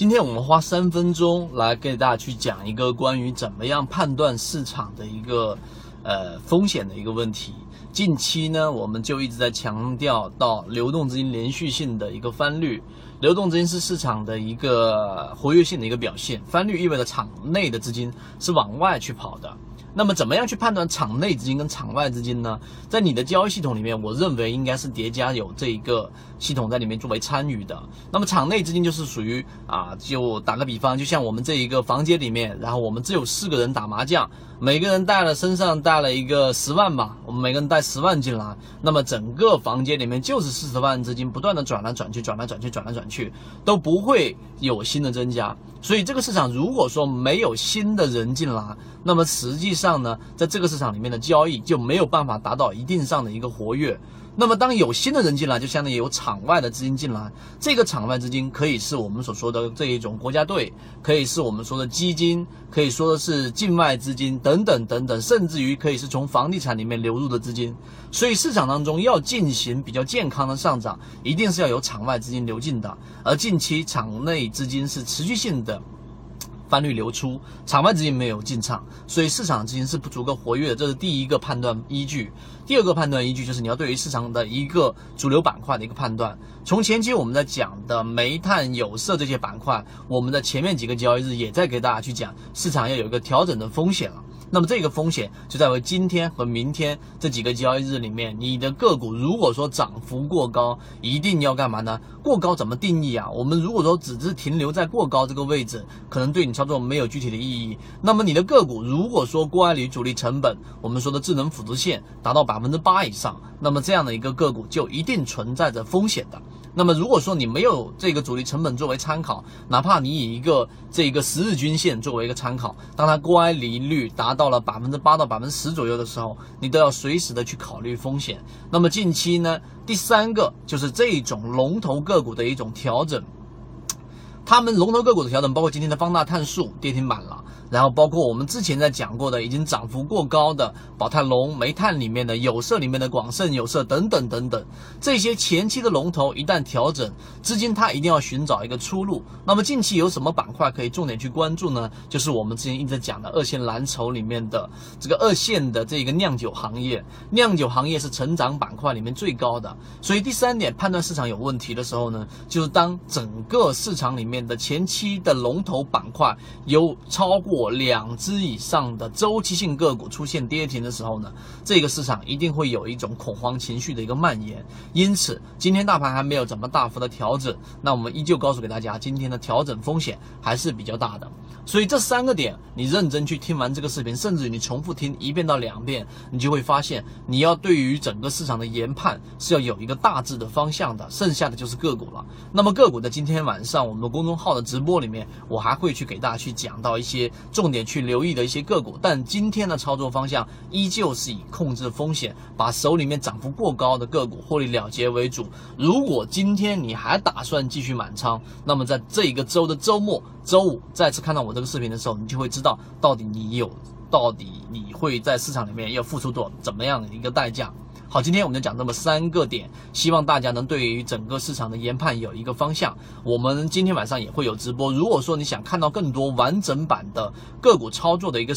今天我们花三分钟来给大家去讲一个关于怎么样判断市场的一个呃风险的一个问题。近期呢，我们就一直在强调到流动资金连续性的一个翻绿，流动资金是市场的一个活跃性的一个表现，翻绿意味着场内的资金是往外去跑的。那么怎么样去判断场内资金跟场外资金呢？在你的交易系统里面，我认为应该是叠加有这一个系统在里面作为参与的。那么场内资金就是属于啊，就打个比方，就像我们这一个房间里面，然后我们只有四个人打麻将，每个人带了身上带了一个十万吧，我们每个人带十万进来，那么整个房间里面就是四十万资金不断的转来转去，转来转去，转来转去，都不会有新的增加。所以这个市场如果说没有新的人进来，那么实际上呢，在这个市场里面的交易就没有办法达到一定上的一个活跃。那么当有新的人进来，就相当于有场外的资金进来。这个场外资金可以是我们所说的这一种国家队，可以是我们说的基金，可以说的是境外资金等等等等，甚至于可以是从房地产里面流入的资金。所以市场当中要进行比较健康的上涨，一定是要有场外资金流进的。而近期场内资金是持续性的。翻绿流出，场外资金没有进场，所以市场资金是不足够活跃的，这是第一个判断依据。第二个判断依据就是你要对于市场的一个主流板块的一个判断。从前期我们在讲的煤炭、有色这些板块，我们的前面几个交易日也在给大家去讲，市场要有一个调整的风险了。那么这个风险就在于今天和明天这几个交易日里面，你的个股如果说涨幅过高，一定要干嘛呢？过高怎么定义啊？我们如果说只是停留在过高这个位置，可能对你操作没有具体的意义。那么你的个股如果说乖离主力成本，我们说的智能辅助线达到百分之八以上，那么这样的一个个股就一定存在着风险的。那么如果说你没有这个主力成本作为参考，哪怕你以一个这个十日均线作为一个参考，当它乖离率达到了百分之八到百分之十左右的时候，你都要随时的去考虑风险。那么近期呢，第三个就是这种龙头个股的一种调整。他们龙头个股的调整，包括今天的方大碳素跌停板了，然后包括我们之前在讲过的已经涨幅过高的宝泰龙、煤炭里面的有色里面的广盛有色等等等等，这些前期的龙头一旦调整，资金它一定要寻找一个出路。那么近期有什么板块可以重点去关注呢？就是我们之前一直讲的二线蓝筹里面的这个二线的这个酿酒行业，酿酒行业是成长板块里面最高的。所以第三点判断市场有问题的时候呢，就是当整个市场里面。的前期的龙头板块有超过两只以上的周期性个股出现跌停的时候呢，这个市场一定会有一种恐慌情绪的一个蔓延。因此，今天大盘还没有怎么大幅的调整，那我们依旧告诉给大家，今天的调整风险还是比较大的。所以这三个点，你认真去听完这个视频，甚至你重复听一遍到两遍，你就会发现，你要对于整个市场的研判是要有一个大致的方向的。剩下的就是个股了。那么个股的今天晚上我们的公众号的直播里面，我还会去给大家去讲到一些重点去留意的一些个股。但今天的操作方向依旧是以控制风险，把手里面涨幅过高的个股获利了结为主。如果今天你还打算继续满仓，那么在这一个周的周末。周五再次看到我这个视频的时候，你就会知道到底你有，到底你会在市场里面要付出多怎么样的一个代价。好，今天我们就讲这么三个点，希望大家能对于整个市场的研判有一个方向。我们今天晚上也会有直播，如果说你想看到更多完整版的个股操作的一个。